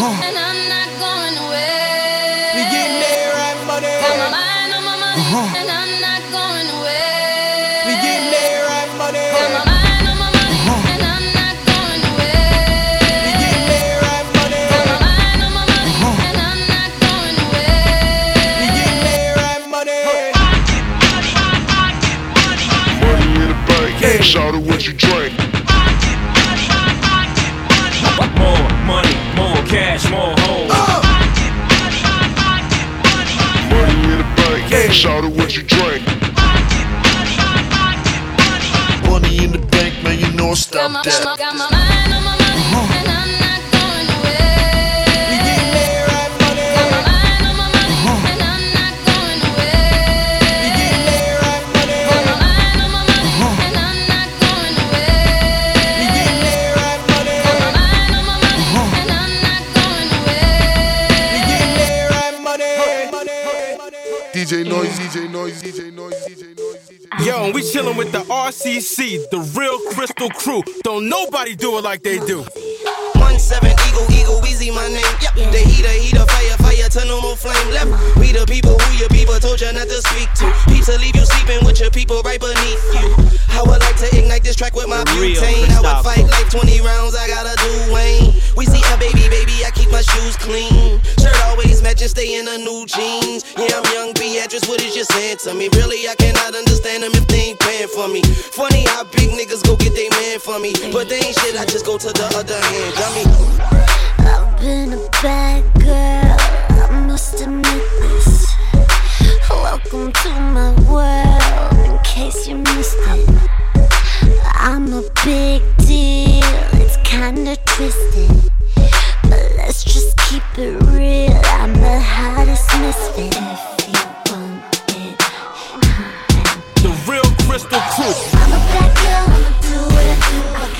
Uh-huh. And I'm not going away. We getting there, right, money. Got my mind on my money. Uh-huh. And I'm not going away. We getting there, right, money. Got my mind on my money. Uh-huh. And I'm not going away. We getting there, right, money. Got my mind on my money. Uh-huh. And I'm not going away. We getting there, right, money. Money in the bank. Yeah. Shout out Shout out what Yo, and we chillin' with the RCC, the real Crystal Crew. Don't nobody do it like they do. One seven Eagle Eagle Weezy my name. Yep. The heater heater fire fire to no more flame left. We the people who your people told you not to speak to. Pizza leave you sleeping with your people right beneath you. I would like to ignite this track with my Real butane. I would fight like 20 rounds. I gotta do Wayne. We see a baby baby. I keep my shoes clean. Shirt always matching, stay in a new jeans. Yeah, I'm young Beatrice. What is you saying to me? Really, I cannot understand them if they ain't paying for me. Funny how big niggas go get they man for me, but they ain't shit. I just go to the other hand. Dummy. I've been a bad girl, I must admit this. Welcome to my world, in case you missed it. I'm a big deal, it's kinda twisted. But let's just keep it real, I'm the hottest misfit. If you want it, The real Crystal Crew. I'm a bad girl, I'ma do what I do. I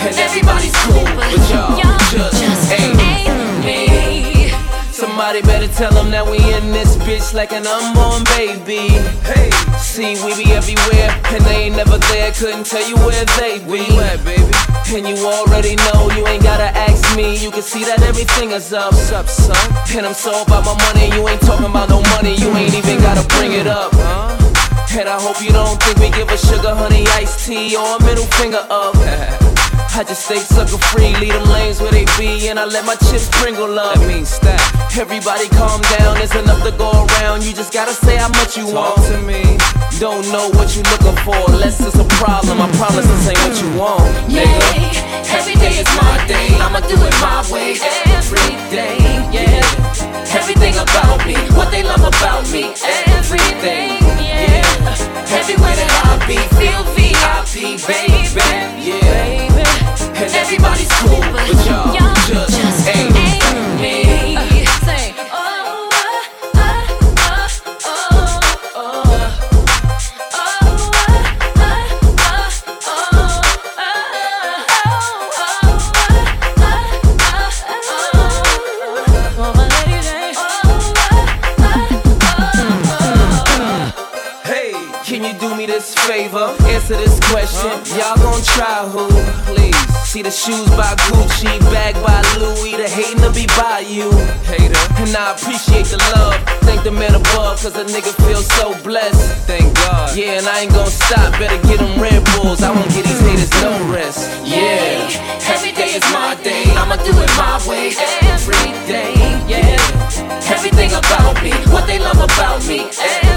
And everybody's cool, but y'all just ain't me. Somebody better tell them that we in this bitch like an unborn baby. Hey, see, we be everywhere, and they ain't never there. Couldn't tell you where they be. Where baby? And you already know, you ain't gotta ask me. You can see that everything is up. Up, son? And I'm so about my money, you ain't talking about no money. You ain't even gotta bring it up, huh? And I hope you don't think we give a sugar honey iced tea or a middle finger up. I just stay sucker free, lead them lanes where they be, and I let my chips sprinkle up. That means stack. Everybody calm down, there's enough to go around. You just gotta say how much you want to me. Don't know what you looking for, unless it's a problem. I promise this ain't what you want, nigga. Every day is my day, I'ma do it my way. Every day, yeah. Everything about me, what they love about me. Everything, yeah. Everywhere that I be, feel VIP, baby, yeah. And everybody's cool, but y'all Answer this question. Y'all gon' try who? Please. See the shoes by Gucci, bag by Louis. The hating to be by you. Hater. And I appreciate the love. Thank the man above, cause a nigga feels so blessed. Thank God. Yeah, and I ain't gon' stop. Better get them Red Bulls. I won't give these haters no rest. Yeah. Every day is my day. I'ma do it my way. Every day. Yeah. Everything about me, what they love about me. Everything.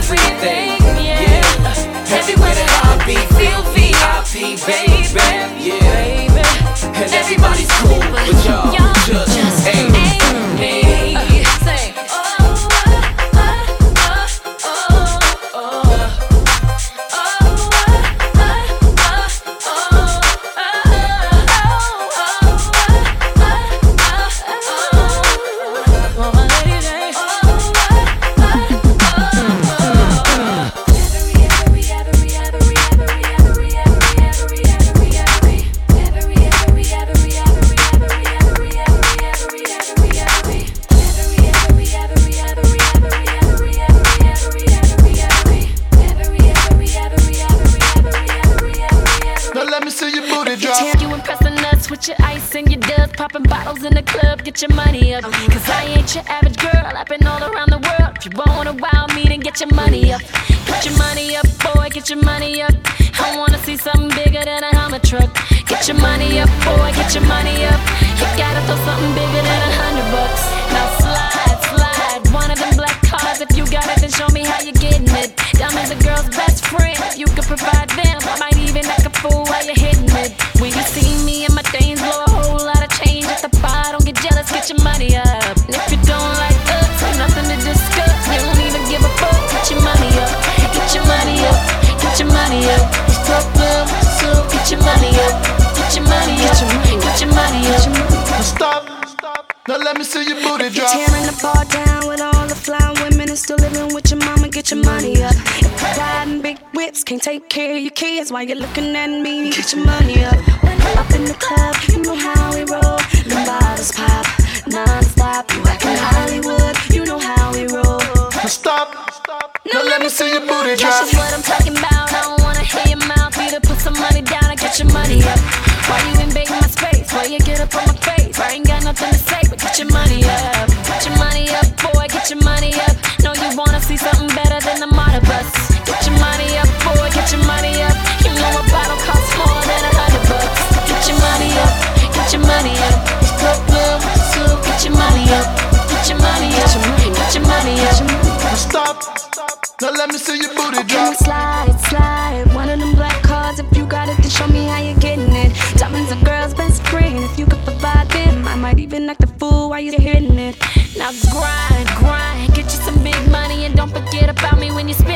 Let me see your booty Can drop. slide, slide? One of them black cards. If you got it, then show me how you're getting it. Diamonds a girl's best friend. If you could provide them, I might even act a fool while you're hitting it. Now grind, grind, get you some big money and don't forget about me when you're spending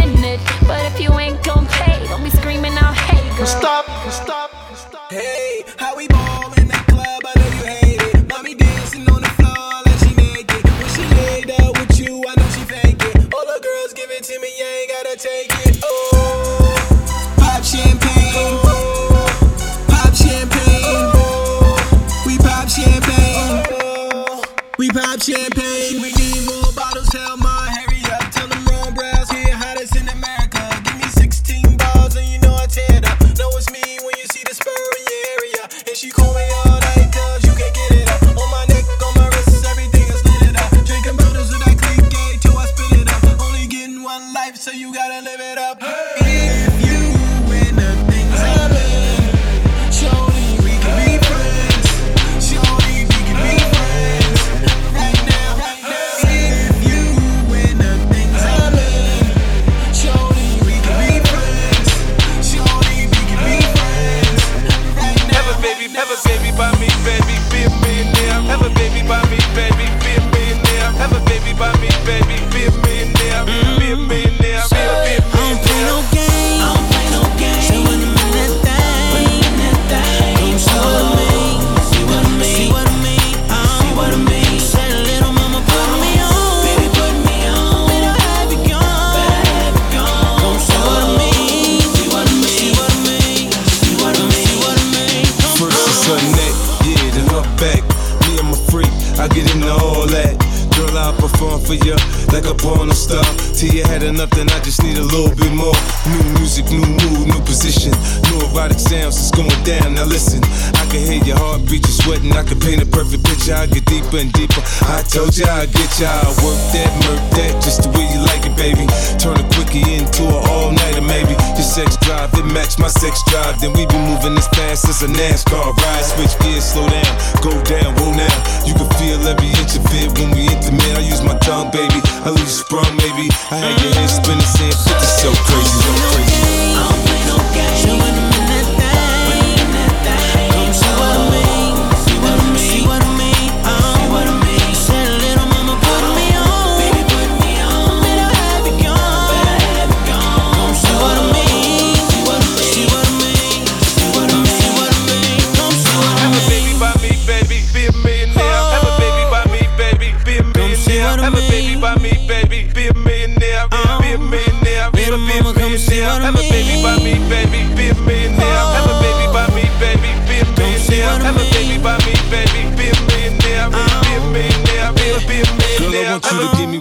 sex drive, it match my sex drive. Then we be moving as fast as a NASCAR ride. Switch gears, slow down, go down, whoa now. You can feel every inch of it when we intimate. I use my tongue, baby. I lose sprung, maybe. I had your head spinning, saying 50 so crazy, so crazy.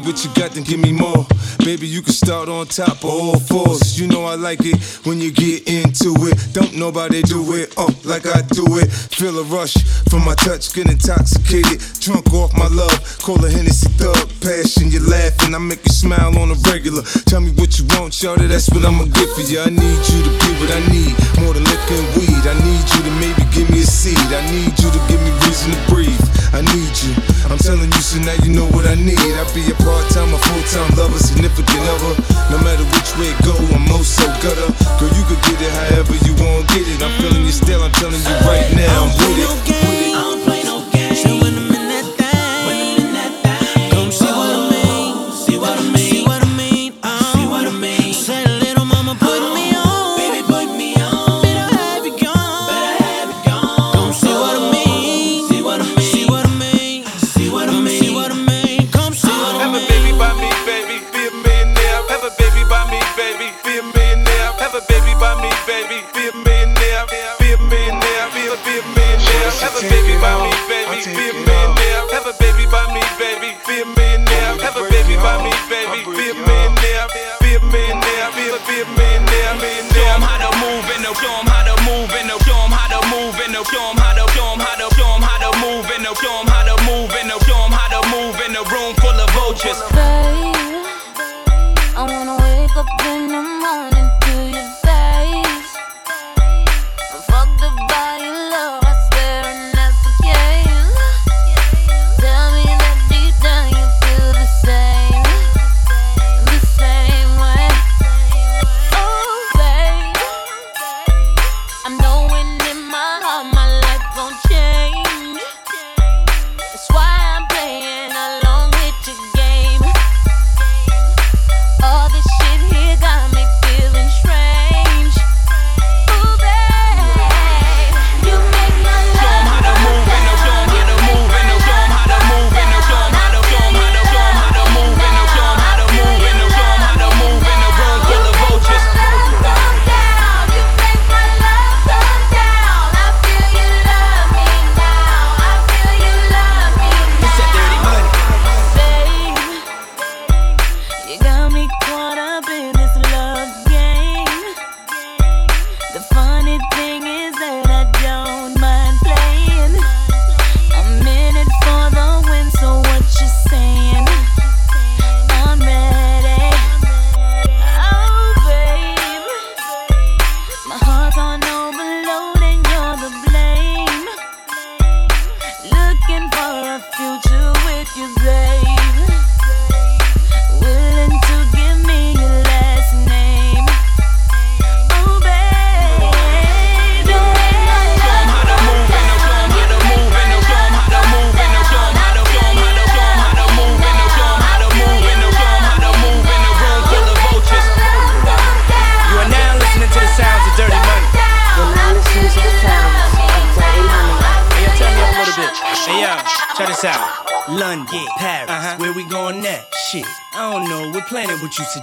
What you got, then give me more. Baby, you can start on top of all fours. You know I like it when you get into it. Don't nobody do it, oh, like I do it. Feel a rush from my touch, get intoxicated. Drunk off my love, call a Hennessy thug. Passion, you laughing, I make you smile on a regular. Tell me what you want, shorty, that's what I'ma get for you. I need you to be what I need, more than liquor and weed. I need you to maybe give me a seed. I need you to give me reason to breathe. I need you. I'm telling you, so now you know what I need. I be a part-time, a full-time lover, significant other. No matter which way it go, I'm most so gutter. Girl, you could get it however you want, get it. I'm feeling you still, I'm telling you right now, I'm. With it. Be a millionaire. Have a baby by me, baby, be a millionaire. Have a baby by me, baby, be a millionaire. Be a millionaire, be a, be a millionaire. Show 'em how to move in the, show 'em how to move in the, show 'em how to move in the, how show 'em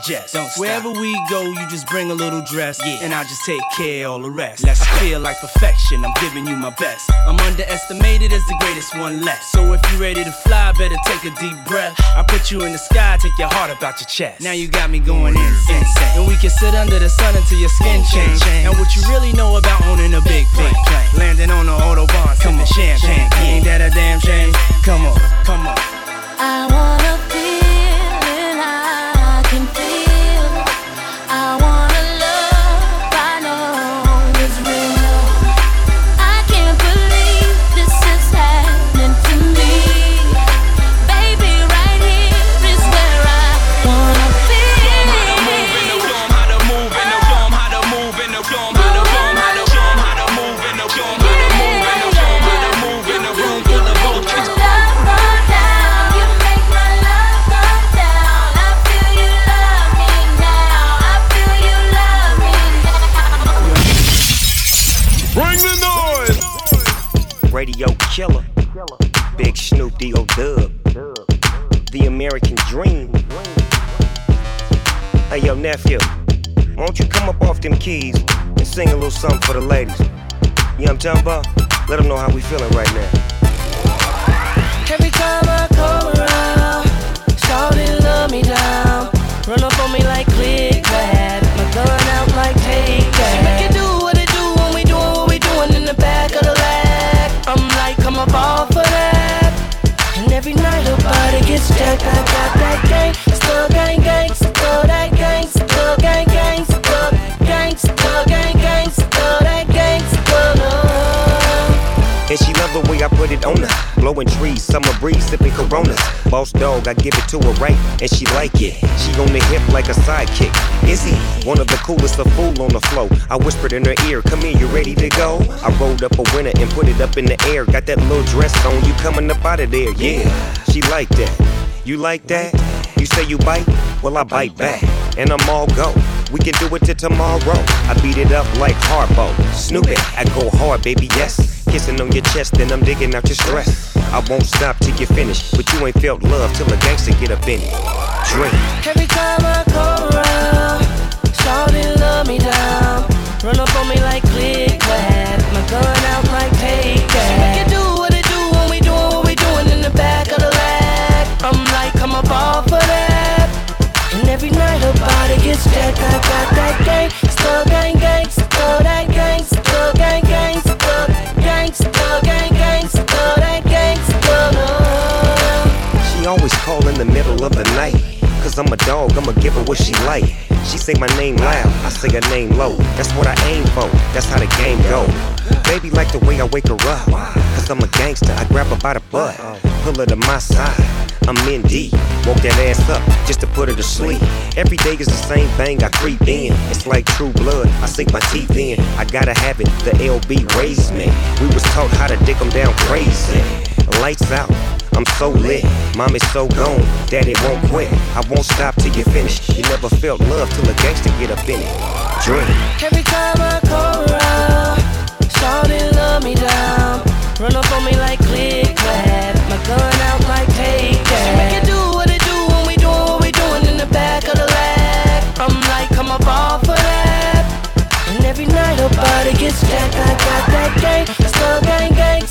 suggest. Don't Wherever we go, you just bring a little dress, yeah. and I'll just take care of all the rest. Let's feel like perfection. I'm giving you my best. I'm underestimated as the greatest one left. So if you're ready to fly, better take a deep breath. I put you in the sky, take your heart about your chest. Now you got me going insane, and we can sit under the sun until your skin change. And what you really know about owning a big plane, landing on the autobahn, sipping champagne. Ain't that a damn shame? Come on, come on. I wanna Dub. The American Dream. Hey, yo, nephew. Why don't you come up off them keys and sing a little something for the ladies? You know what I'm talking about? Let them know how we feeling right now. Every time I come around, shawty love me down. Body gets jacked. I got that gang, still gang gang, still that gang, still gang gang, still gang, still gang gang, still that gang, still. And she love the way I put it on her. Blowing trees, summer breeze, sipping coronas. Boss dog, I give it to her right, and she like it. She on the hip like a sidekick. Is he one of the coolest, a fool on the flow? I whispered in her ear, Come here, you ready to go? I rolled up a winner and put it up in the air. Got that little dress on, you coming up out of there, yeah. She like that. You like that? You say you bite? Well, I bite back, and I'm all go. We can do it till tomorrow. I beat it up like Harpo. Snoop it, I go hard, baby, yes. Kissing on your chest, and I'm digging out your stress. I won't stop till you finish, but you ain't felt love till a gangster get up in it. Drink. Every time I come around, shawty love me down. Run up on me like click the middle of the night. Cause I'm a dog, I'ma give her what she like. She say my name loud, I say her name low. That's what I aim for, that's how the game go. Baby like the way I wake her up. Cause I'm a gangster, I grab her by the butt. Pull her to my side, I'm in deep. Woke that ass up just to put her to sleep. Every day is the same thing, I creep in. It's like true blood, I sink my teeth in. I gotta have it, the LB raised me. We was taught how to dick 'em down crazy. Lights out. I'm so lit, mom is so gone, daddy won't quit. I won't stop till you finish. You never felt love till a gangster get up in it. Drink. Every time I come around, shawty love me down. Run up on me like click clap, my gun out like take that. She make it do what it do when we doing what we doing in the back of the Lac. I'm like, come up off of that. And every night her body gets jacked. I got that gang, still gang gang,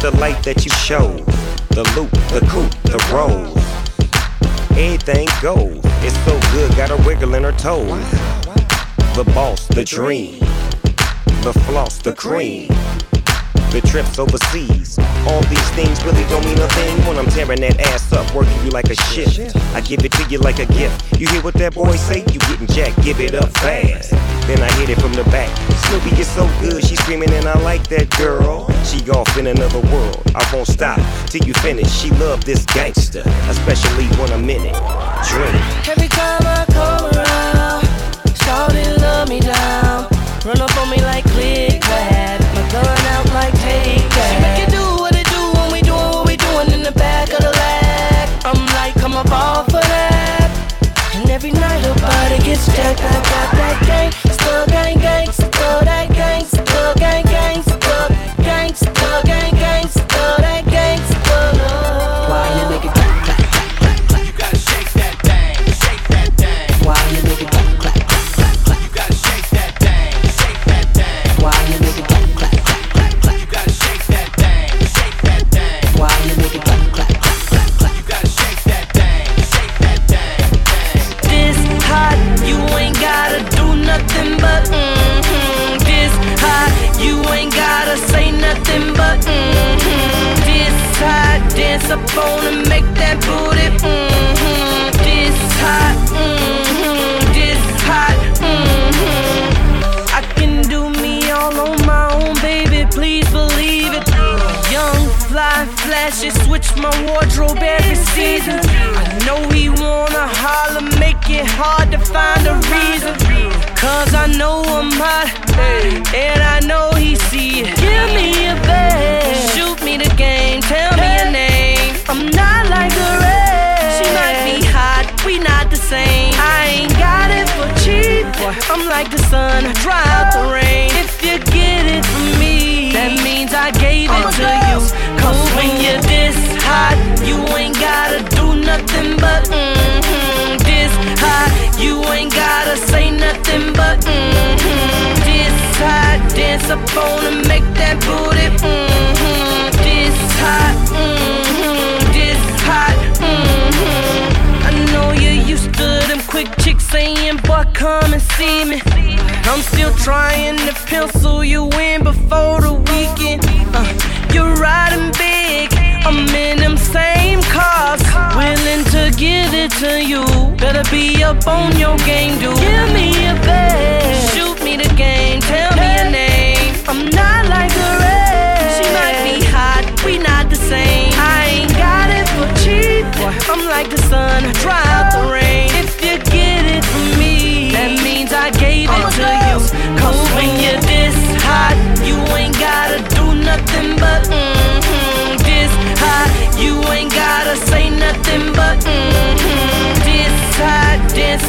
the light that you show. The loop, the coupe, the rolls. Everything goes. It's so good, got her wiggle in her toes. The boss, the dream. The floss, the cream. The trips overseas. All these things really don't mean a thing when I'm tearing that ass up, working you like a shift. I give it to you like a gift. You hear what that boy say? You getting jacked, give it up fast. Then I hit it from the back. Snoopy is so good, she screaming and I like that girl. She off in another world. I won't stop till you finish. She love this gangster, especially when I'm in it. Drink. Every time I come around, shout love me down. Run up on me every night. Her body gets jacked, jacked, jacked, jacked, gang, still gang, gang.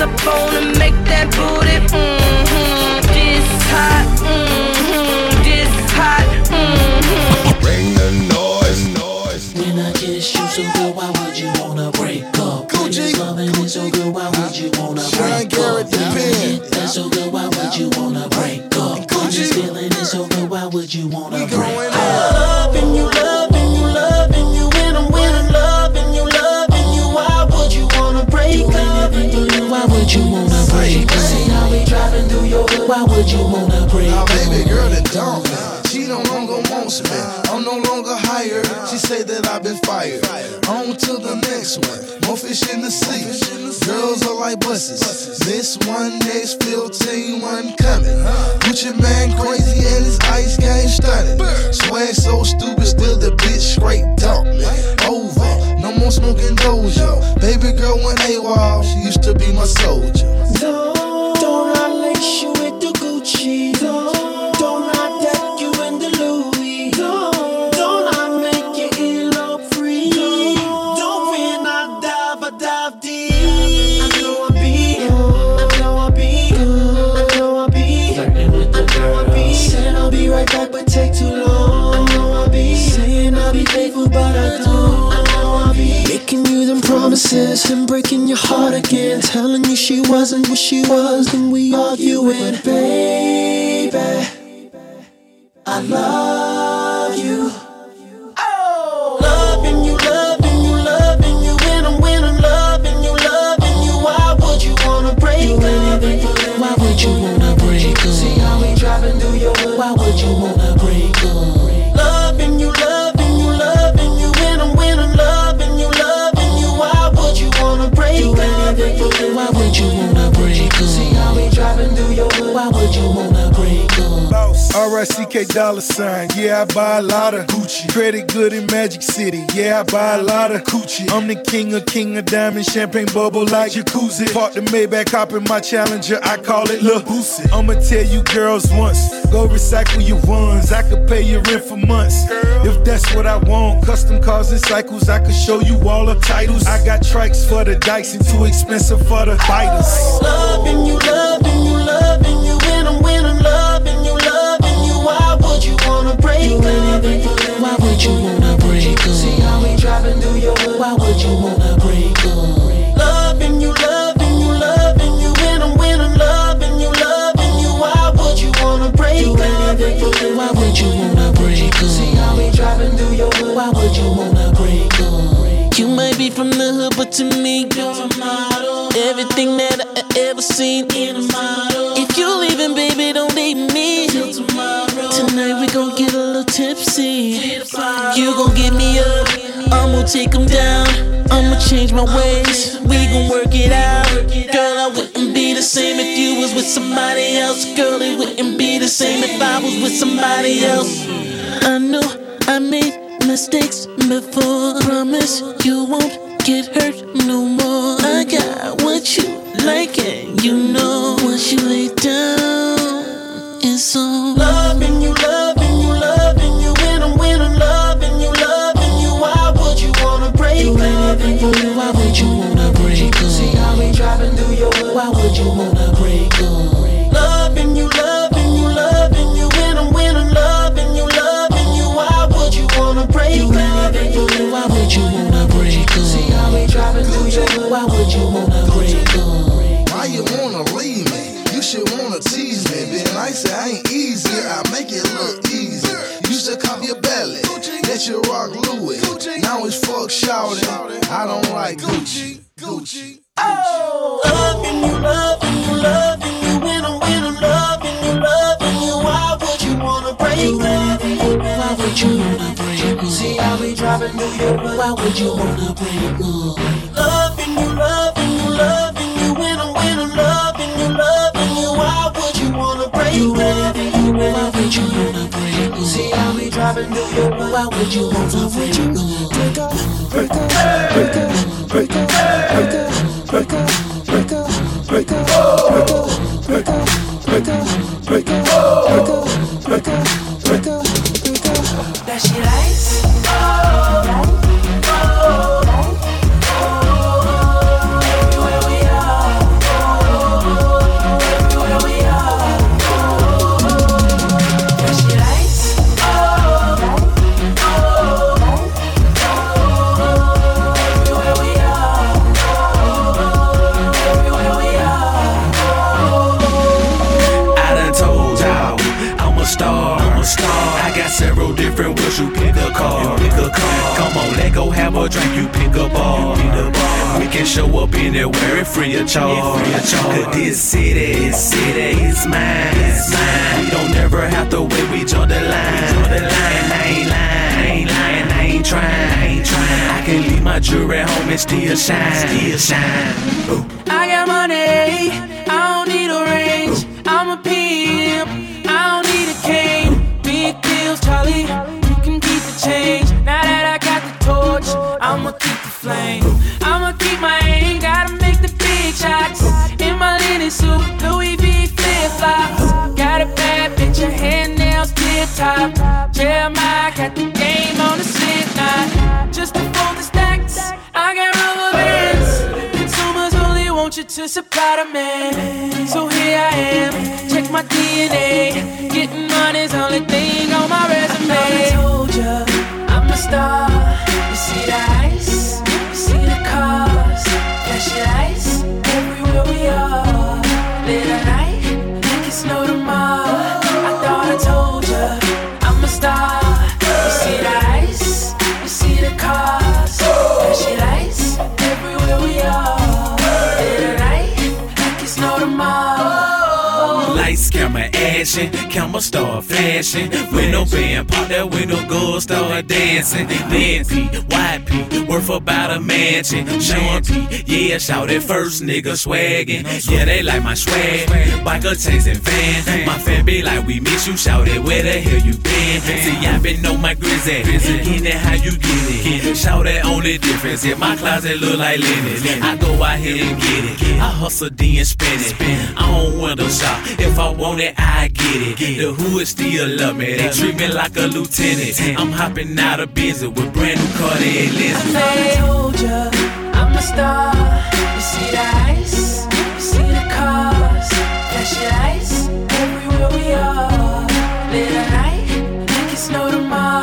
up on and make that booty. Gucci. I'm the king of king of diamonds, champagne bubble like jacuzzi. Park the Maybach, hop in my Challenger, I call it Lil Boosie. I'ma tell you girls once, go recycle your ones. I could pay your rent for months, if that's what I want. Custom cars and cycles, I could show you all the titles. I got trikes for the dikes and too expensive for the biters. Loving you, loving you, loving you, when I'm when I'm loving you, loving you. Why would you wanna break up? Why would you wanna break up? We through your hood. Why would you wanna break up? Loving you, loving you, loving you, when I'm when I'm loving you, loving you. Why would you wanna break up? Why would you wanna break up? See how we driving through your hood. Why would you wanna break up? You might be from the hood, but to me, you're a model. Everything that I ever seen in a model. If you leaving, baby, don't leave me. Till tomorrow. Tonight we gon' get a little tipsy. You gon' get me up, I'ma take take 'em down. I'ma change my ways, we gon' work it out. Girl, I wouldn't be the same if you was with somebody else. Girl, it wouldn't be the same if I was with somebody else. I know I made mistakes before. Promise you won't get hurt no more. I got what you like, and you know once you lay down, it's on. Loving you, loving would you wanna break up? See how we driving through your hood. Why would you wanna break up? Loving you, loving you, loving you. When I'm when I'm loving you, loving you. Why would you wanna break up? Why would you wanna break up? See how we driving through your hood. Why would you wanna break up? Why you wanna leave me? You should wanna tease me. Being nice, I ain't easy. I make it look easy. Used to cop your belly, let you rock Louis. Now it's fuck shouting. I don't like Gucci. Gucci. Oh, loving you, loving you, loving you. When I'm when I'm loving you, loving you. Why would you wanna break up? Why would you wanna break up? See how we driving through your hood. Why would you wanna break up? Loving you, loving you, loving you. When I'm when I'm loving you, loving you. Why would you wanna break up? How we driving through your hood. Why would you wanna break up? Break up, break up, break up, break up, break up, break up, break up, break up, break up, break up, break up, break up, break up, break up, break up, break up. That shit ice. Everywhere drink, you pick a bar. We can show up in anywhere and free of charge. Cause this city, this city is mine, it's mine. We don't ever have to wait, we draw the line. And I ain't lying, I ain't lying, I ain't trying, I ain't trying. I can leave my jewelry home and still shine, still shine. Ooh. I got money, supply the man. So here I am, check my DNA. Getting money's only thing on my resume. Action, camera start flashing. Window band, pop that window, girls start dancing. Then P, white P, worth about a mansion. Sean P, yeah, shout it first, nigga swaggin'. Yeah, they like my swag. Biker chains and van. My fan be like, we miss you, shout it, where the hell you been? See, I been on my grizzly. In it, how you get it? Shout it, only difference. Yeah, my closet look like linen. I go out here and get it. I hustle D and spin it. I don't window shop. If I want it, I get it. The hood still love me. They treat me like a lieutenant. I'm hopping out of business with brand new Cartier lenses. I told ya, I'm a star. You see the ice, you see the cars, flashy lights everywhere we are. Late at night, make it snow tomorrow.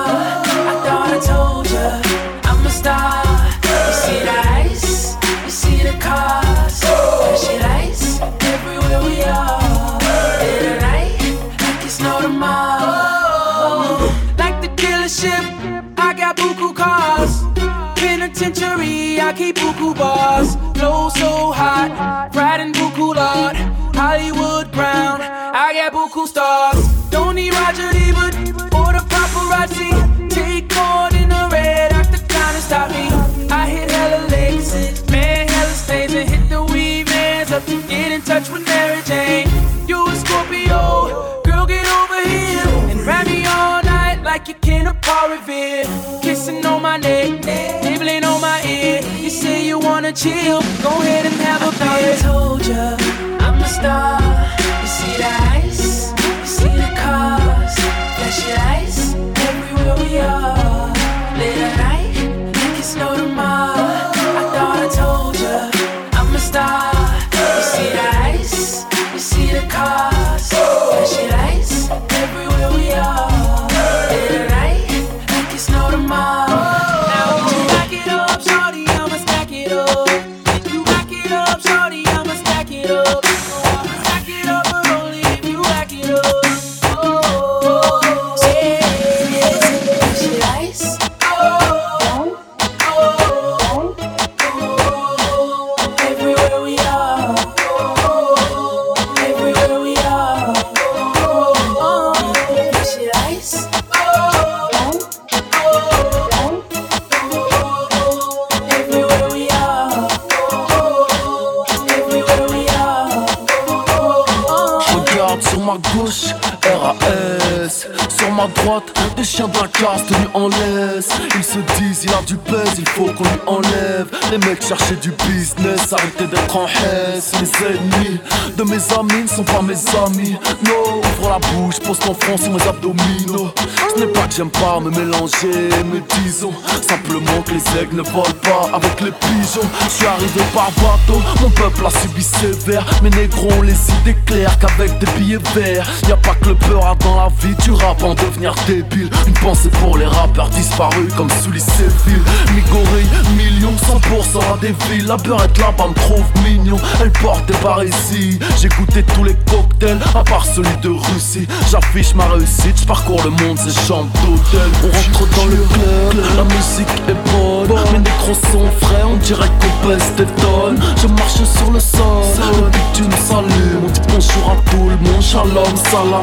Keep buku bars. Flow so hot, riding buku lot. Hollywood brown. I got buku stars. Don't need Roger Ebert or the paparazzi. Take more than a red octa kind to stop me. I hit hella legs, man, hella stains, and hit the weed man's up. Get in touch with Mary Jane. You a Scorpio, girl, get over here and ride me all night like you can't a Paul Revere. Wanna chill, go ahead and have a beer. I told ya, I'm a star. You see the ice, you see the cars, flashy lights everywhere we are. Late at night, make it snow tomorrow. I thought I told ya, I'm a star. You see the ice, you see the cars, flashy lights RAS Sur ma droite, des chiens de la casse tenus en laisse. Ils se disent, il a du pèse, il faut qu'on lui enlève. Les mecs cherchaient du business, arrêtez d'être en haisse Les ennemis de mes amis ne sont pas mes amis. Non, ouvre la bouche, pose ton front sur mes abdominaux. Ce n'est pas que j'aime pas me mélanger, mais disons Simplement que les aigles ne volent pas avec les pigeons. Je suis arrivé par bateau, mon peuple a subi sévère. Mes négros ont les idées claires qu'avec des billets verts Y'a pas que le peur dans la vie, tu rappes en devenir débile. Une pensée pour les rappeurs disparus comme sous les Séville Migoré, millions, 100% à des villes. La beurette là-bas me trouve mignon, elle porte des ici. J'ai goûté tous les cocktails, à part celui de Russie. J'affiche ma réussite, je parcours le monde, c'est chambre d'hôtel On rentre dans le club, la musique est bonne. Mes négros sont frais, on dirait qu'on pèse des tonnes. Je marche sur le sol, le bitume s'allume On dit bonjour à tout le monde, shalom, salam,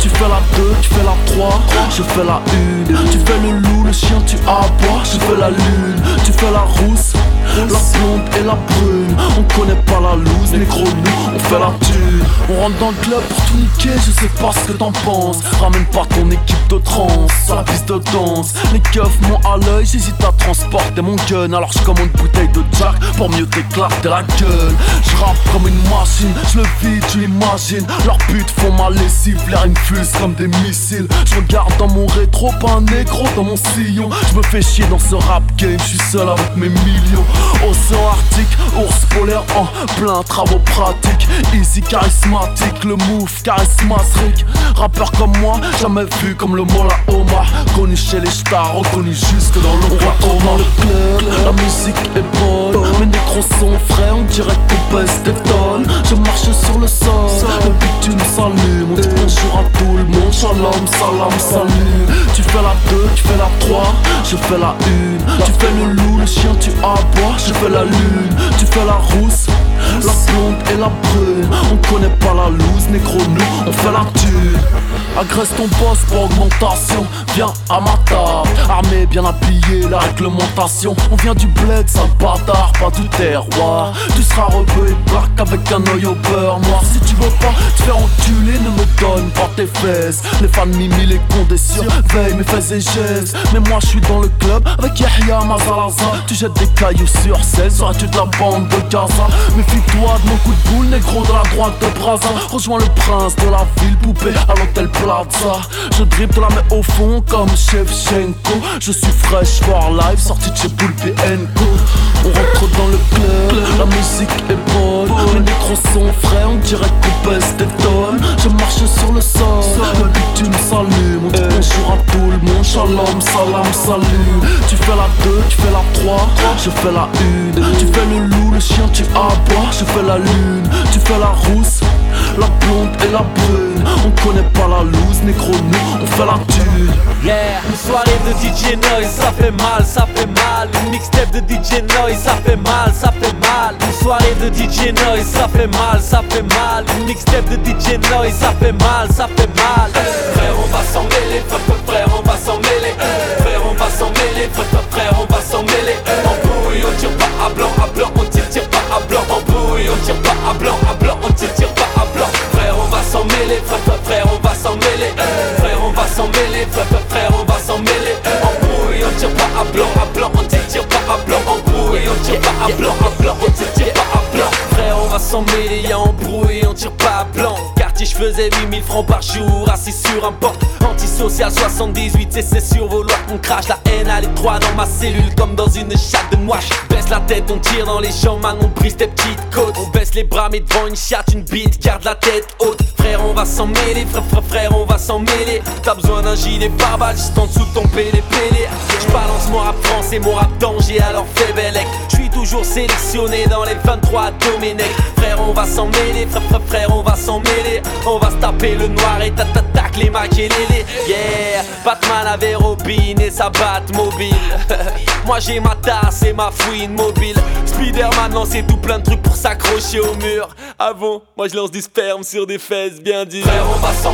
Tu fais la 2, tu fais la 3, je fais la 1 Tu fais le loup, le chien, tu aboies, je fais la lune. Tu fais la rousse, la blonde et la brune. On connaît pas la loose, négro nous, on fait la thune. On rentre dans le club pour tout niquer, je sais pas ce que t'en penses. Ramène pas ton équipe de trans, à la piste de danse. Les keufs m'ont à l'œil, j'hésite à transporter mon gun. Alors je commande une bouteille de Jack pour mieux t'éclater la gueule. Je rappe comme une machine, je le vide, tu imagines Leurs putes font ma lessive, l'air me fuse comme des missiles. Je regarde dans mon rétro, pas un négro dans mon sillon. Je me fais chier dans ce rap game, je suis seul avec mes millions. Océan Arctique, ours polaire en plein travaux pratiques. Easy charismatique, le move charismatique. Rappeur comme moi, jamais vu comme le Mola Omar. Connu chez les stars, reconnu jusque dans le club, la musique est bonne. Mes négros sont frais, on dirait qu'on pèse des tonnes. Je marche sur le sol, le s'allume On dit bonjour à tout le monde, shalom, salam, salut. Tu fais la 2, tu fais la 3, je fais la 1 Tu fais le loup, le chien, tu aboies, je fais la lune. Tu fais la rousse, La blonde et la brune. On connaît pas la loose, négro nous on fait la thune Agresse ton boss pour augmentation Viens à ma table. Armé, bien habillé, la réglementation. On vient du bled, sale bâtard, pas du terroir. Tu seras rebeu et plaque avec un œil au beurre noir. Si tu veux pas te faire enculer, ne me donne pas tes fesses. Les fans mimi, les cons des surveillent mes faits et gestes. Mais moi je suis dans le club avec Yahya Mazalaza. Tu jettes des cailloux sur 16, seras-tu de la bande de Gaza. Méfie-toi de mon coup de boule, négro de la droite de Braza. Rejoins le prince de la ville, poupée à l'hôtel Plaza. Je dribble la main au fond comme Shevchenko. Je suis fresh for life, sorti de chez Poulpe Co On rentre dans le club, la musique est bonne. Les micros sont frais, on dirait qu'on pèse des tonnes marche sur le sol, le bitume s'allume On dit bonjour à tout le monde, shalom, salam, salut. Tu fais la 2, tu fais la 3, je fais la 1 Tu fais le loup, le chien, tu aboies, je fais la lune. Tu fais la rousse, la blonde et la brune On connaît pas la loose, négro, nous, on fait la thune Yeah, une soirée de DJ Noise, ça fait mal, ça fait mal. Une mixtape de DJ Noise, ça fait mal, ça fait mal. Une soirée de DJ Noise, ça fait mal, ça fait mal. Une mixtape de DJ Noise, ça fait mal, ça fait mal. Frère, on va s'en mêler, frère, on va s'en mêler. Frère, on va s'en mêler, frère, on va s'en mêler. En bouille, on tire pas à blanc, à blanc, on tire, tire pas à blanc. En bouille, tire pas à blanc, à blanc, s'en mêler, frère, frère, frère, on va s'en mêler. Frère, on va s'en mêler, frère, on va s'en mêler. En bouille, on tire pas à blanc, à blanc, on tire, pas à blanc. En bouille, on tire pas à blanc, à blanc, on tire pas à blanc. Frère, on va s'en mêler, y'a embrouille, on tire pas à blanc. Quartier, je faisais 8000 francs par jour, assis sur un banc. Antisocial 78, et c'est sur vos lois qu'on crache. La haine à l'étroit dans ma cellule, comme dans une chatte de noix. Baisse la tête, on tire dans les champs, on brise tes petites côtes. On baisse les bras, mais devant une chatte, une bite, garde la tête haute. Frère, on va s'en mêler, frère, frère, frère, on va s'en mêler. T'as besoin d'un gilet pare juste en dessous de ton pélé pélé. Je balance mon rap français, mon rap danger, alors fais bellec. Je suis toujours sélectionné dans les 23 Domenech. Frère, on va s'en mêler, frère, frère, frère, on va s'en mêler. On va se taper le noir et tatatac les maquelélés. Yeah, Batman avait Robin et sa batte mobile. Moi j'ai ma tasse et ma fouine mobile. Spider-Man lançait tout plein de trucs pour s'accrocher au mur. Avant, moi je lance du sperme sur des fesses bien dures. On va s'en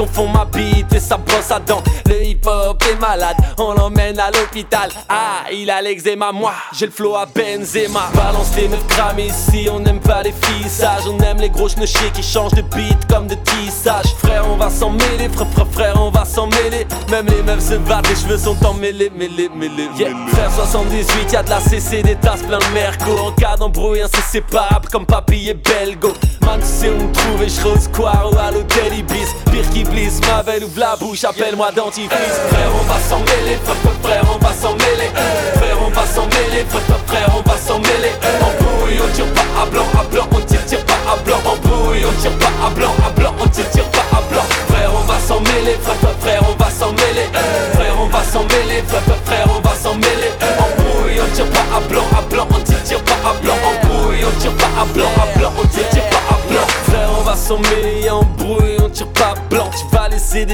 confond ma bite et sa brosse à dents. Le hip hop est malade, on l'emmène à l'hôpital. Ah, il a l'eczéma, moi j'ai le flow à Benzema. Balance les meufs cramées ici, on n'aime pas les filles sages. On aime les gros chenechés qui changent de beat comme de tissage. Frère, on va s'en mêler, frère, frère, frère, on va s'en mêler. Même les meufs se battent, les cheveux sont emmêlés, mêlés, mêlés. Yeah. Frère 78, y'a de la CC, des tasses plein de merco. En cas d'embrouille, inséparable comme papy et belgo. Man, tu sais où me trouver, je au square ou à l'hôtel Ibis. Pire qui blisse, ma veille ouvre la bouche, appelle-moi dentifrice. Frère, on va s'en mêler, frère, frère, on va s'en mêler. Frère, on va s'en mêler, frère, frère, on va s'en mêler. En bouille, on tire pas à blanc, à blanc, on tire, tire pas à blanc. En bouille, on tire pas à blanc, à blanc, on tire, tire pas à blanc. Frère, on va s'en mêler, frère, frère, on va s'en mêler. Frère, on va s'en mêler, frère, frère, on va s'en mêler. En bouille, on tire pas à blanc, à blanc, on tire, tire pas à blanc. En bouille, on tire pas à blanc, à blanc, on tire, tire pas à blanc. Frère, on va s'en mêler, en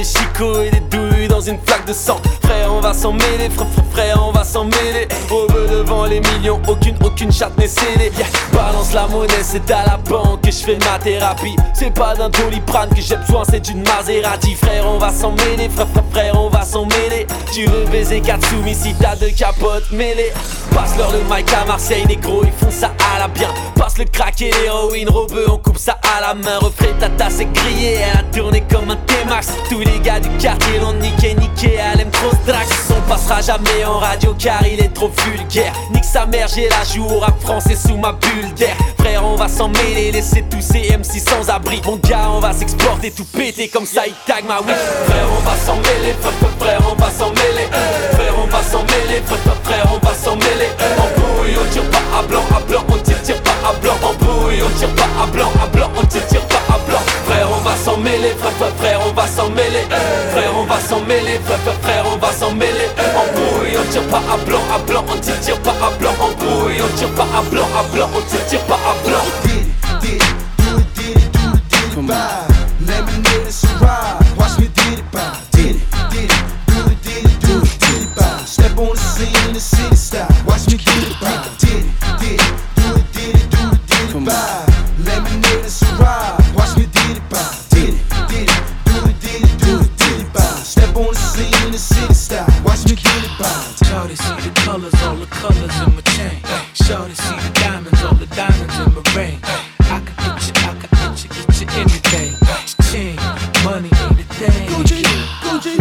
chicots et des douilles une flaque de sang. Frère, on va s'en mêler, frère, frère, frère, on va s'en mêler. Veut devant les millions, aucune, aucune chatte n'est scellée. Balance la monnaie, c'est à la banque que je fais ma thérapie. C'est pas d'un doliprane que j'ai besoin, c'est d'une Maserati. Frère, on va s'en mêler, frère, frère, frère, on va s'en mêler. Tu veux baiser Katsumi si t'as deux capotes mêlées. Passe leur le mic à Marseille, négro, ils font ça à la bien. Passe le crack et l'héroïne, robeux, on coupe ça à la main. Refrais, ta tasse grillée, elle a tourné comme un T-Max. Tous les gars du quartier l'ont niqué, niqué, elle aime trop ce drax. On passera jamais en radio car il est trop vulgaire. Nique sa mère, j'ai la joue au rap français sous ma bulle d'air. Frère, on va s'en mêler, laisser tous ces MC sans abri. Mon gars, on va s'exporter, tout péter comme ça, il tag ma weed. Frère, on va s'en mêler, frère, frère, on va s'en mêler. Frère, on va s'en mêler, frère, frère, on va s'en mêler. En bouille, on tire pas à blanc, à blanc, on tire, tire pas à blanc. En bouille, on tire pas à blanc, à blanc, on tire, tire pas à blanc. Frère, on va s'en mêler, frère, frère, frère, on va s'en mêler. Frère, on va s'en mêler, frère, frère, frère, on va s'en mêler. En bouille, on tire pas à blanc, à blanc, on tire, tire pas à blanc. En bouille, on tire pas à blanc, à blanc, on tire, tire pas à blanc. Come on. Let me know this Shawty see the diamonds, all the diamonds in my ring. I can get you, I can get you, get you anything. Chain, money ain't a thing.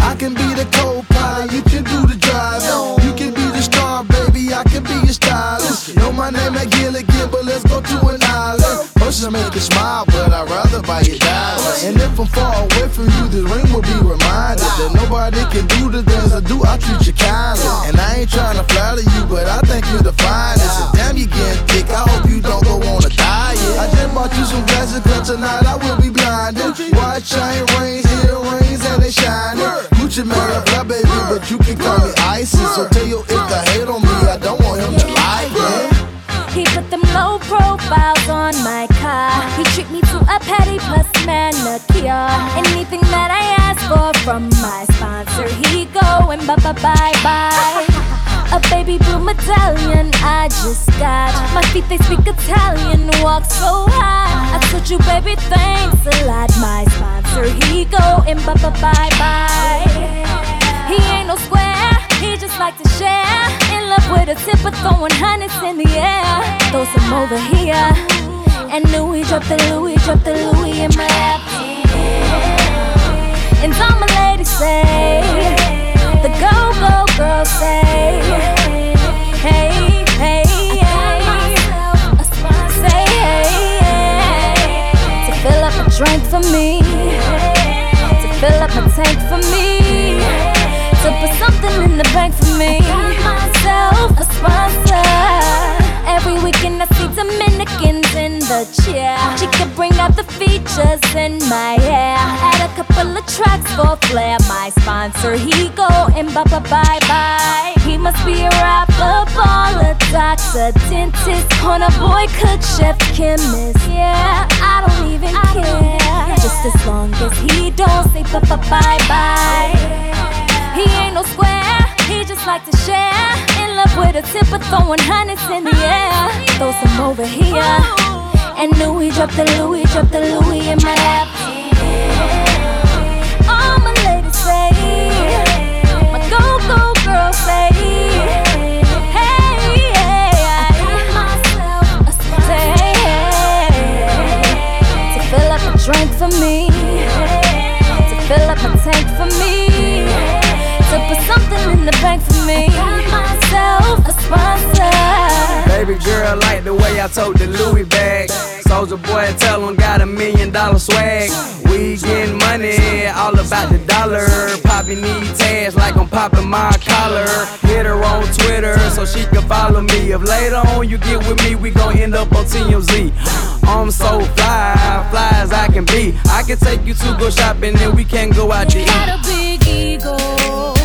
I can be the co-pilot, you can do the driving. You can be the star, baby, I can be your stylist. Know my name at Gilligan, but let's go to an island. Motions make you smile, but I'd rather buy you diamonds. And if I'm far away from you, this ring will be reminded that nobody can do the things I do. I treat you kindly. And I ain't trying to tonight I will be blinded. Watch chain rings, earrings, and they shining. Gucci Mane, I fly, baby, but you can call me ISIS. So tell your if to hate on me, I don't want him to like me. He put them low profiles on my car. He treat me to a petty plus manicure. Anything that I ask for from my sponsor, he go and bye bye bye bye. Baby blue medallion I just got. My feet they speak Italian, walk so high. I told you, baby, thanks a lot. My sponsor, he go and bye bye bye bye. He ain't no square, he just like to share. In love with a tip of throwing hundreds in the air. Throw some over here. And Louis drop the Louis, drop the Louis in my lap. And all my ladies say, something in the bank for me. Myself a sponsor. Every weekend I see Dominicans in the chair. She could bring out the features in my hair. Add a couple of tracks for flair. My sponsor, he go and bye bye bye bye. He must be a rapper, baller, doctor, dentist, corner boy, cook, chef, chemist. Yeah, I don't even care. Just as long as he don't say bye bye bye bye. He ain't no square, he just like to share. In love with a tip of throwing hundreds in the air. Throw some over here. And Louis drop the Louis, drop the Louis in my lap. All Baby girl like the way I told the Louis bag. Soulja Boy, tell him got a million dollar swag. We getting money, all about the dollar. Poppy need tags like I'm popping my collar. Hit her on Twitter so she can follow me. If later on you get with me, we gon' end up on TMZ. I'm so fly, fly as I can be. I can take you to go shopping and we can go out to eat. Got a big ego.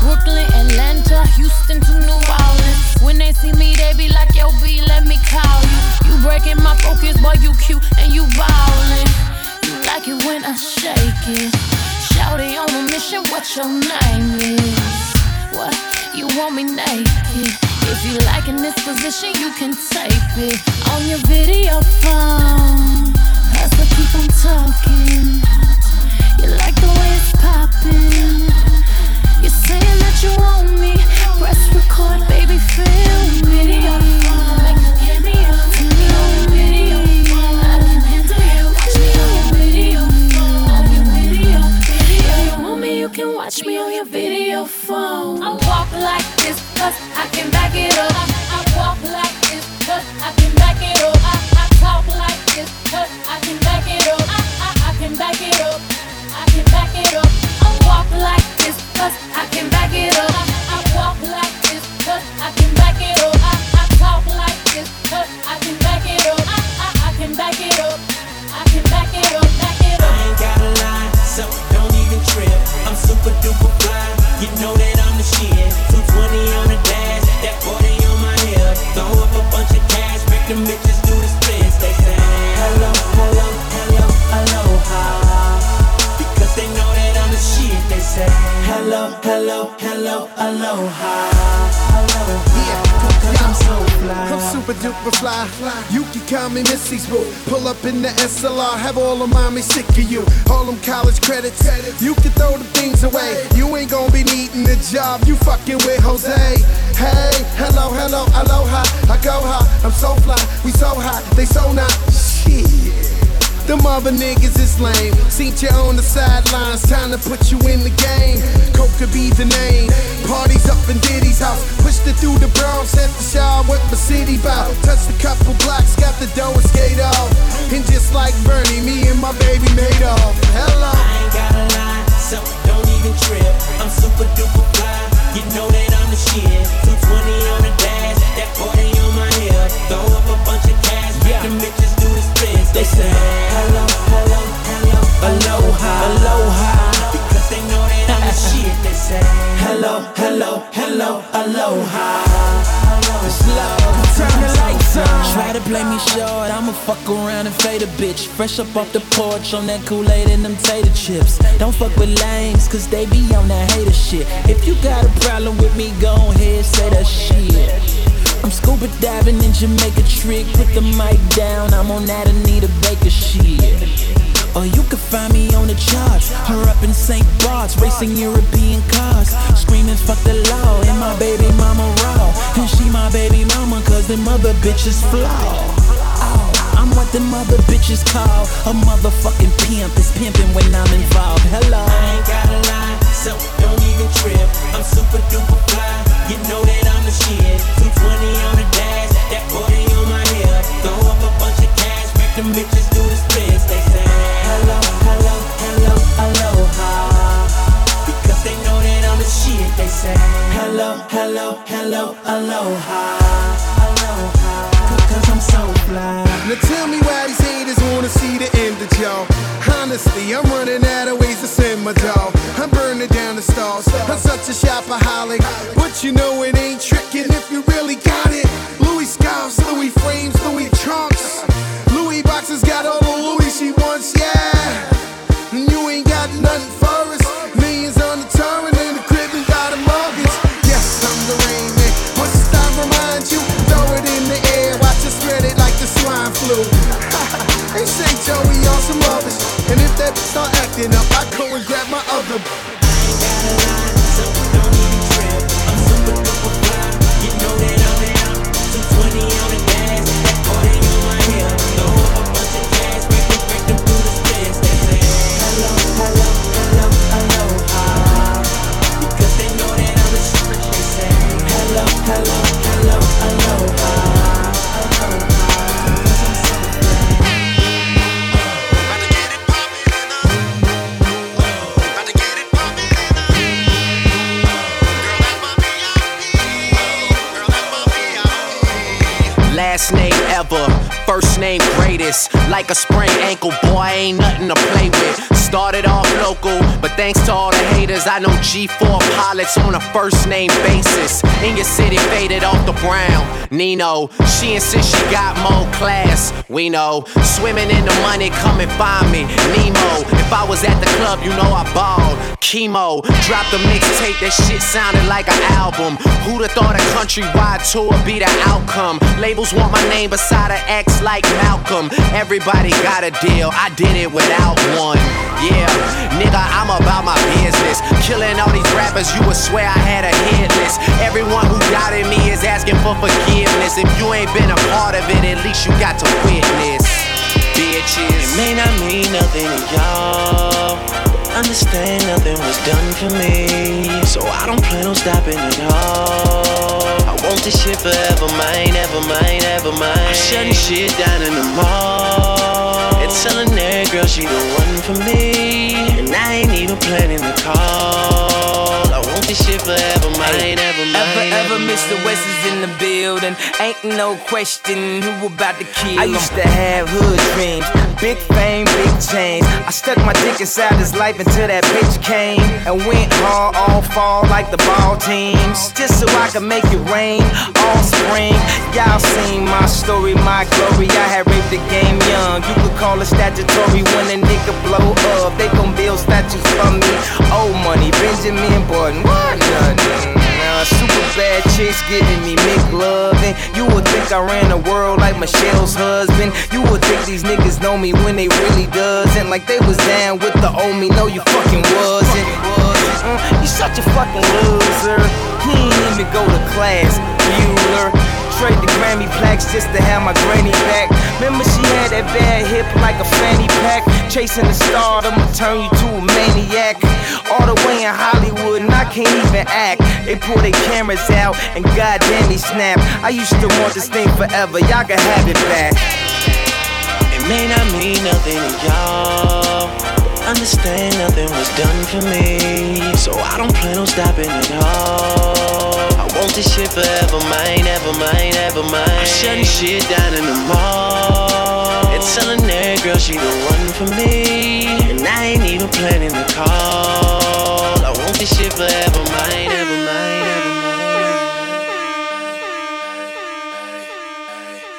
Brooklyn, Atlanta, Houston to New Orleans. When they see me, they be like, Yo, B, let me call you. You breaking my focus, boy, you cute and you ballin'. You like it when I shake it. Shouty on a mission, what your name is? What? You want me naked? If you like in this position, you can tape it on your video phone. Hustle, keep on talking. You like the way it's popping. Watch me on your video phone. On your video, video. If you want me, you can watch me on your video phone. I walk like I can back it up. I, walk like I can back it up. I, talk like I can back it up. I, I can back it up. I can back it up. I walk like this, cause I can back it up. I, walk like this, cause I can back it up. I, talk like this, cause I can back it up. I, can back it up. I can back it up. I ain't lie, so don't even trip. I'm super duper fly, you know that hello, aloha. I'm so fly. I'm super duper fly. You can call me Missy's boo. Pull up in the SLR, have all of mommy sick of you. All them college credits. You can throw the things away. You ain't gonna be needing a job. You fucking with Jose. Hey, hello, hello, aloha. I go high. I'm so fly. We so hot. They so not. Shit. Them other niggas is lame. Seen you on the sidelines, time to put you in the game. Coke could be the name. Parties up in Diddy's house. Pushed it through the Bronx, at the shower with my city bout. Touched a couple blocks, got the dough and skate off. And just like Bernie, me and my baby made off. Hello. I ain't gotta lie, so don't even trip. I'm super duper fly, you know that I'm the shit. 220 on the dash, that 40 on my hip. Throw up a bunch of cash, make fuck around and fade a bitch. Fresh up off the porch on that Kool-Aid and them tater chips. Don't fuck with lames, cause they be on that hater shit. If you got a problem with me, go ahead, say that shit. I'm scuba diving in Jamaica trick, put the mic down, I'm on that Anita Baker shit. Or you can find me on the charts, her up in St. Bart's, racing European cars, screaming fuck the law, and my baby mama raw, and she my baby mama, cause them other bitches flaw. What them other bitches call a motherfucking pimp. It's pimping when I'm involved. Hello. I ain't gotta lie, so don't even trip. I'm super duper fly. You know that I'm the shit. 220 on the dash, that 40 on my hip. Throw up a bunch of cash, make them bitches do the splits. They say hello, hello, hello, aloha. Because they know that I'm the shit. They say hello, hello, hello, aloha, aloha. Cause I'm so fly. Now tell me why these haters wanna see the end of y'all. Honestly, I'm running out of ways to send my dog. I'm burning down the stalls. I'm such a shopaholic, but you know it ain't tricking if you really got it. Louis scarves, Louis frames, Louis trunks. Louis boxes got all the Louis she wants, yeah. And you ain't got nothing they say Joey on some rubbish. And if that start acting up, I go and grab my other. Last name ever, first name greatest. Like a sprained ankle, boy, ain't nothing to play with. Started off local, but thanks to all the haters, I know G4 pilots on a first name basis. In your city, faded off the brown. Nino, she insists she got more class. We know, swimming in the money, come and find me. Nemo, if I was at the club, you know I balled. Chemo, dropped a mixtape, that shit sounded like an album. Who'da thought a countrywide tour be the outcome? Labels want my name beside an X like Malcolm. Everybody got a deal, I did it without one. Yeah, nigga, I'm about my business. Killing all these rappers, you would swear I had a hit list. Everyone who doubted me is asking for forgiveness. If you ain't been a part of it, at least you got to witness. Bitches. It may not mean nothing to y'all. Understand nothing was done for me. So I don't plan on stopping at all. I want this shit forever, mine, ever mine, ever mine. I'm shutting shit down in the mall. Telling that girl she the one for me. And I ain't even planning to call. I want this shit forever, mine, ever mine. Ever, ever Mr. West is in the building. Ain't no question who about to kill I used to have hood dreams. Big fame, big chains. I stuck my dick inside his life until that bitch came. And went hard all fall like the ball teams. Just so I could make it rain all spring. Y'all seen my story, my glory. I had raped the game young. You could call it statutory when a nigga blow up. They gon' build statues for me. Old money, Benjamin Button. What? Nothing. Now, super bad chicks giving me McLovin. You would think I ran the world like Michelle's husband. You would think these niggas know me when they really doesn't. Like they was down with the old me. No, you fucking wasn't. Mm, you such a fucking loser. He ain't even go to class, Bueller. Trade the Grammy plaques just to have my granny back. Remember she had that bad hip like a fanny pack. Chasing the star, I'ma turn you to a maniac. All the way in Hollywood, and I can't even act. They pull their cameras out, and goddamn, he snap. I used to want this thing forever, y'all can have it back. It may not mean nothing to y'all. Understand nothing was done for me. So I don't plan on stopping at all. I want this shit forever, mine, ever mine, ever mine. I'm shutting shit down in the mall. And telling that girl she the one for me. And I ain't even planning to call. I want this shit forever, mine, ever mine, ever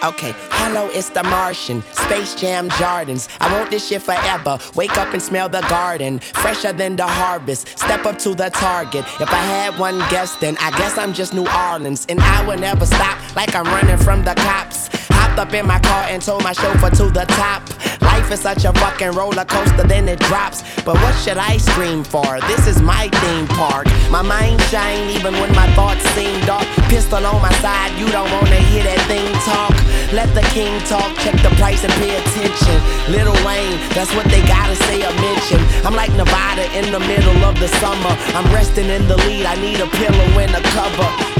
Okay, hello, it's the Martian. Space Jam Jordans. I want this shit forever. Wake up and smell the garden. Fresher than the harvest. Step up to the target. If I had one guess, then I guess I'm just New Orleans. And I will never stop like I'm running from the cops. Hopped up in my car and told my chauffeur to the top. Life is such a fucking roller coaster, then it drops. But what should I scream for? This is my theme park. My mind shine even when my thoughts seem dark. Pistol on my side, you don't wanna hear that thing talk. Let the king talk, check the price and pay attention. Lil Wayne, that's what they gotta say or mention. I'm like Nevada in the middle of the summer. I'm resting in the lead, I need a pillow and a cover.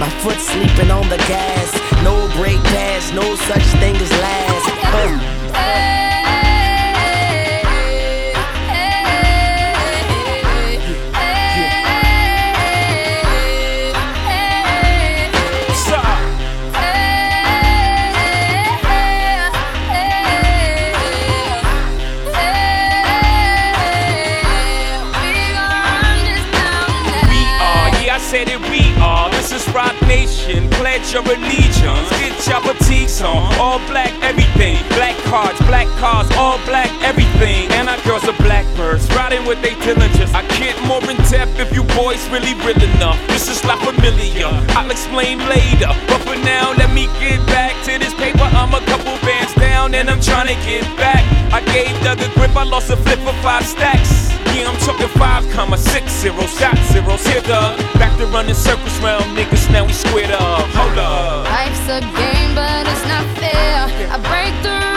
My foot sleeping on the gas. No break pass, no such thing as last. Huh. We your allegiance. Get your boutiques on. All black, everything. Black cards, black cars, all black, everything. And our girls are blackbirds, riding with they diligence. I get more in depth if you boys really real enough. This is La Familia. I'll explain later. But for now, let me get back to this paper. I'm a couple bands down and I'm trying to get back. I gave Doug a grip, I lost a flip for five stacks. Yeah, I'm talking five comma six zero shot zeros. Here. Back to running circles round niggas. Now we squared up. Hold up. Life's a game, but it's not fair. I break the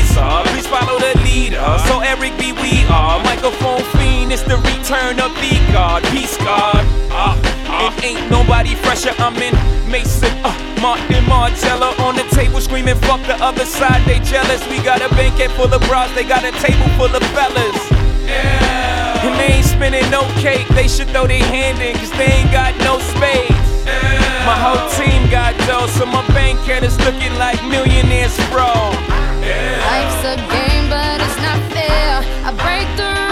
a. Please follow the leader. So Eric B, we are. Microphone fiend, it's the return of the God. Peace God. Uh, it ain't nobody fresher. I'm in Maison, uh, Martin Margiela on the table screaming, fuck the other side, they jealous. We got a banquet full of bras, they got a table full of fellas. Yeah. And they ain't spinning no cake, they should throw their hand in, cause they ain't got no space. My whole team got dough, so my bank account is looking like millionaires, bro. Life's a game, but it's not fair. I break the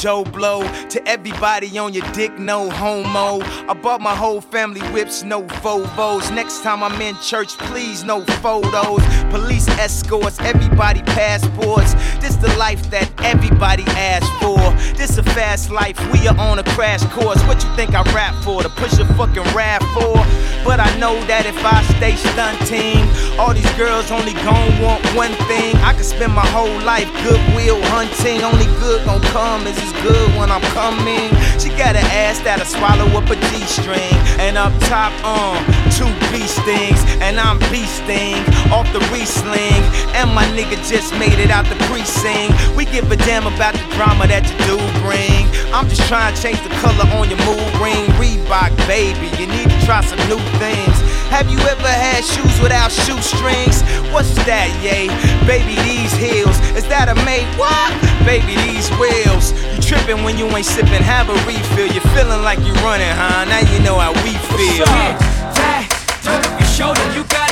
Joe Blow to everybody on your dick, no homo. I bought my whole family whips, no Volvos. Next time I'm in church, please, no photos. Police escorts, everybody passports. This the life that everybody asks for. This a fast life, we are on a crash course. What you think I rap for? To push a fucking rap for? But I know that if I stay stunting, all these girls only gon' want one thing. I could spend my whole life goodwill hunting. Only good gon' come is as good when I'm coming. She got an ass that'll swallow up a G-string. And up top, um, two beast things. And I'm beasting off the re-sling. And my nigga just made it out the precinct. We give a damn about the drama that you do bring. I'm just trying to change the color on your mood ring. Reebok, baby, you need to try some new things. Have you ever had shoes without shoestrings? What's that, yay? Baby, these heels. Is that a mate? What? Baby, these wheels. You tripping when you ain't sipping, have a refill. You're feeling like you're running, huh? Now you know how we feel. That, turn up your shoulder, you gotta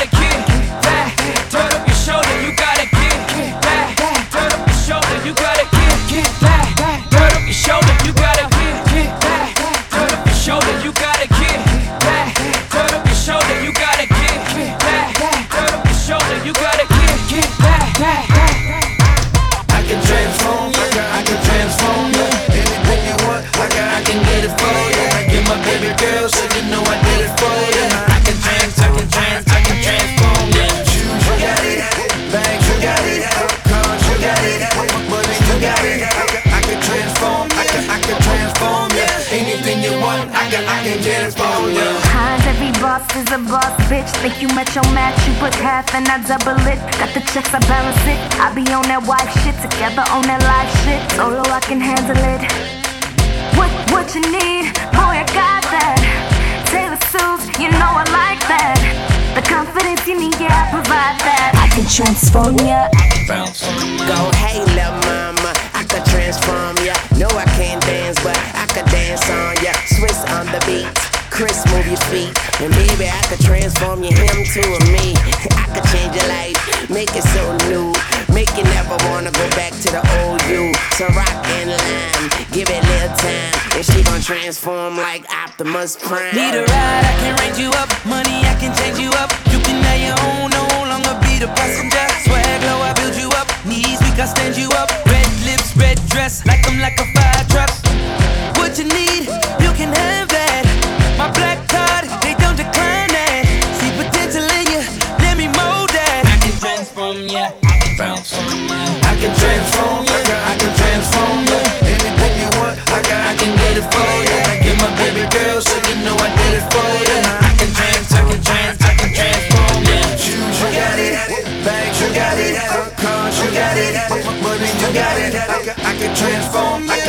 bitch. Think you met your match, you put half and I double it. Got the checks, I balance it. I be on that wife shit, together on that life shit. Solo, I can handle it. What, what you need? Boy, I got that. tailor suits, you know I like that. The confidence you need, yeah, I provide that. I can transform ya. Go, hey, lil' mama, I can transform ya. No, I can't dance, but I can dance on ya. Swizz on the beat. Chris, move your feet. And baby, I could transform you, him to a me. I could change your life, make it so new. Make you never wanna go back to the old you. So rock and line, give it a little time. And she gon' transform like Optimus Prime. Need a ride, I can range you up. Money, I can change you up. You can have your own, no longer be the passenger. Swag low, I build you up. Knees weak, I stand you up. Red lips, red dress, like I'm like a fire truck. What you need, you can have. My black card, they don't decline that. See potential in you, let me mold that. I can transform. I can transform. I can transform. Anything you want, I I can get it for my baby girl, so you know I did it for. I can I can I can transform. Shoes, you got it. Bags, you got it. You got it. Money, you got it. I can, transform.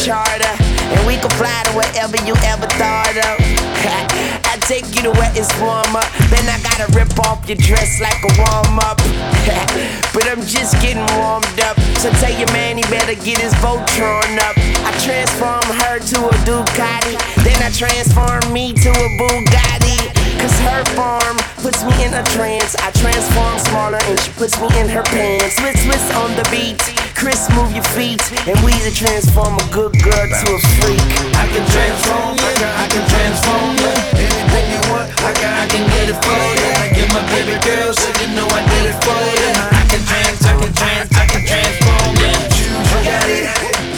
Charter. And we can fly to wherever you ever thought of. I take you to where it's warmer. Then I gotta rip off your dress like a warm up. but I'm just getting warmed up. So tell your man he better get his Voltron up. I transform her to a Ducati. Then I transform me to a Bugatti. Cause her form puts me in a trance. I transform smaller and she puts me in her pants. Swizz, Swizz on the beat. Chris, move your feet. And we to transform a good girl to a freak. I can transform ya. I can, I can transform ya. Anything you want, I can, I can get it for ya. I get my baby girl, so you know I did it for ya. I can trans, I can trans, I can transform ya. Shoes, you got it.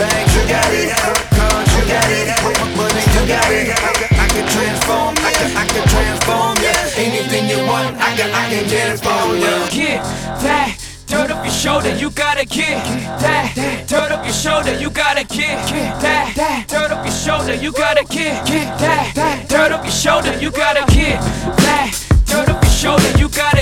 Bags, you got it. Cars, you got it. Money, you got it. I can, I can transform, I can, I can transform ya. Anything you want, I can, I can get it for ya. Get that dirt up your shoulder, you gotta get that dirt up your shoulder, you gotta get that dirt up your shoulder, you gotta get that dirt up your shoulder, you gotta get that dirt up your shoulder, you gotta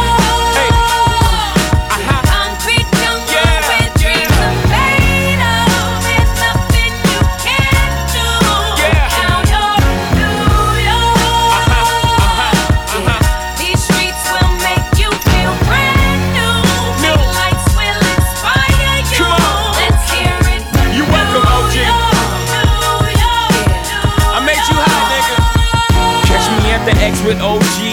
X with OG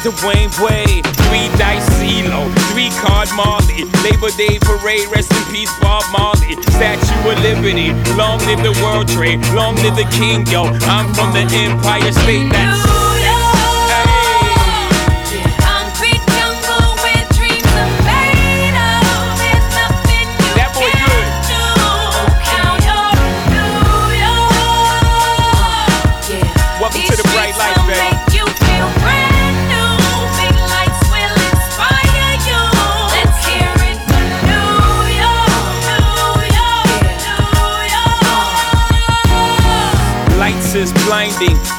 Dwyane Wade. Three dice CeeLo, three card Marley. Labor Day parade, rest in peace, Bob Marley. Statue of Liberty, long live the World Trade, long live the King, yo. I'm from the Empire State. That's blinding,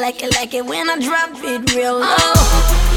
Like it, like it, when I drop it real low.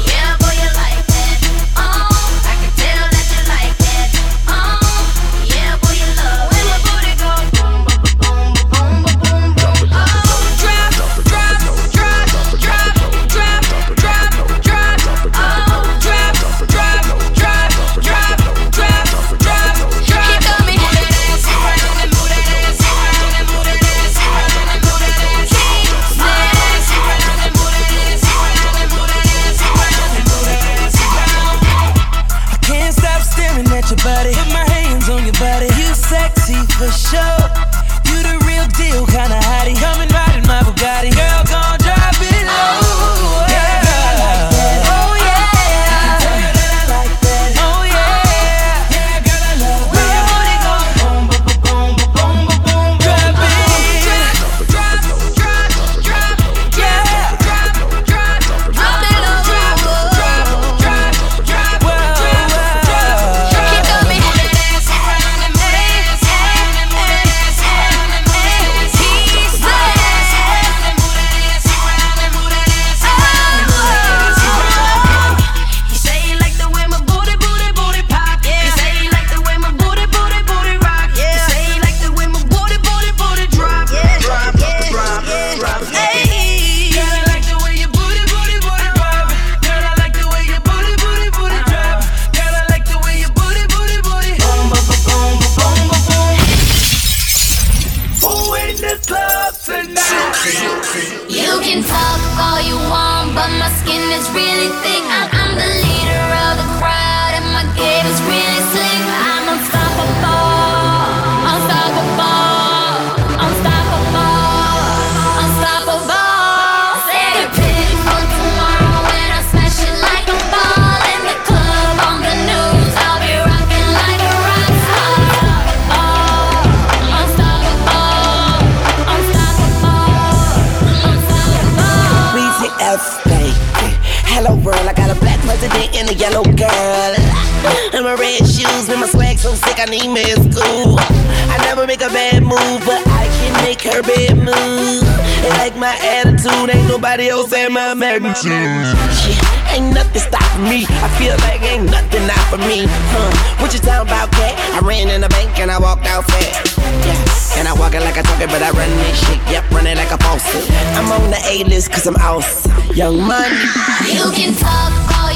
And a yellow girl. And my red shoes, with my swag so sick, I need me at school. I never make a bad move, but I can make her bad move. They like my attitude, ain't nobody else at my magnitude. Ain't nothing stopping me. I feel like ain't nothing out for me. Huh? What you talking about, cat? I ran in the bank and I walked out fast. Yeah, and I walk it like I talk it, but I run this shit. Yep, run it like a faucet. I'm on the A list cause I'm awesome. Young money. You can talk all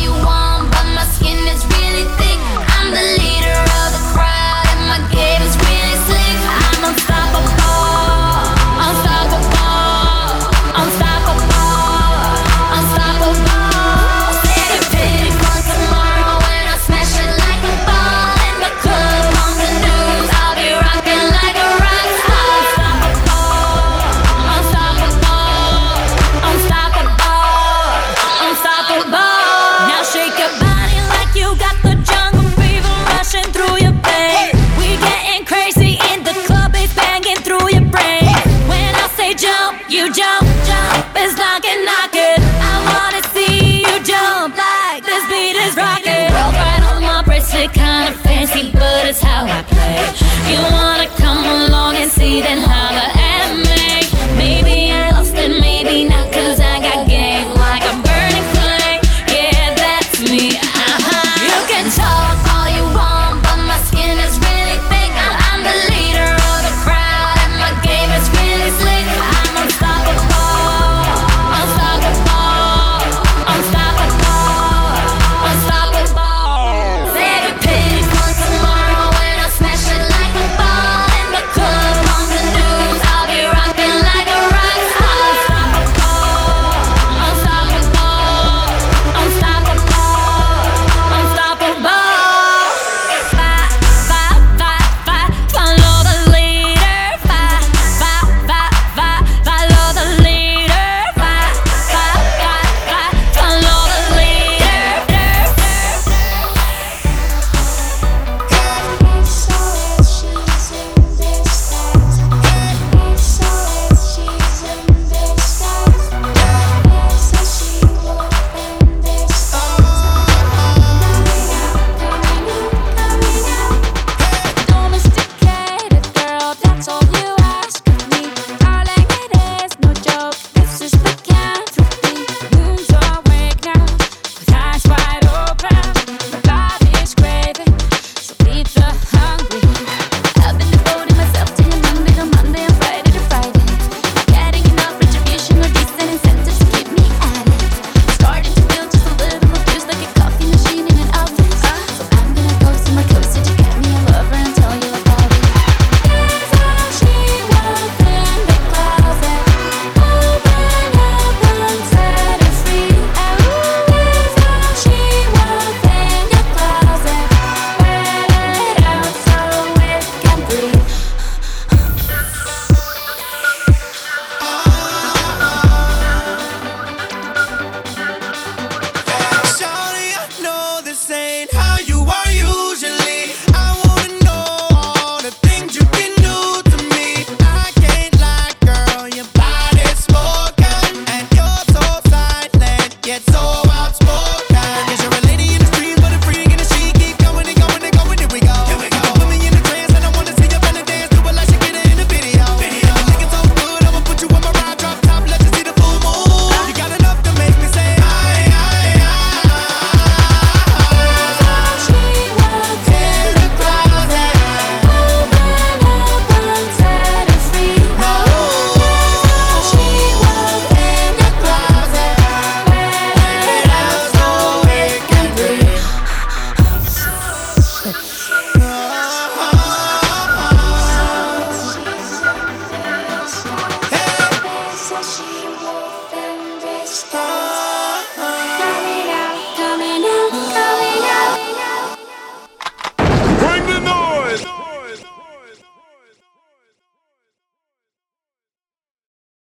is knocking, knocking. I wanna see you jump like this beat is rocking. Roll right on my bracelet, kinda fancy, but it's how I play. You wanna come along and see then holla.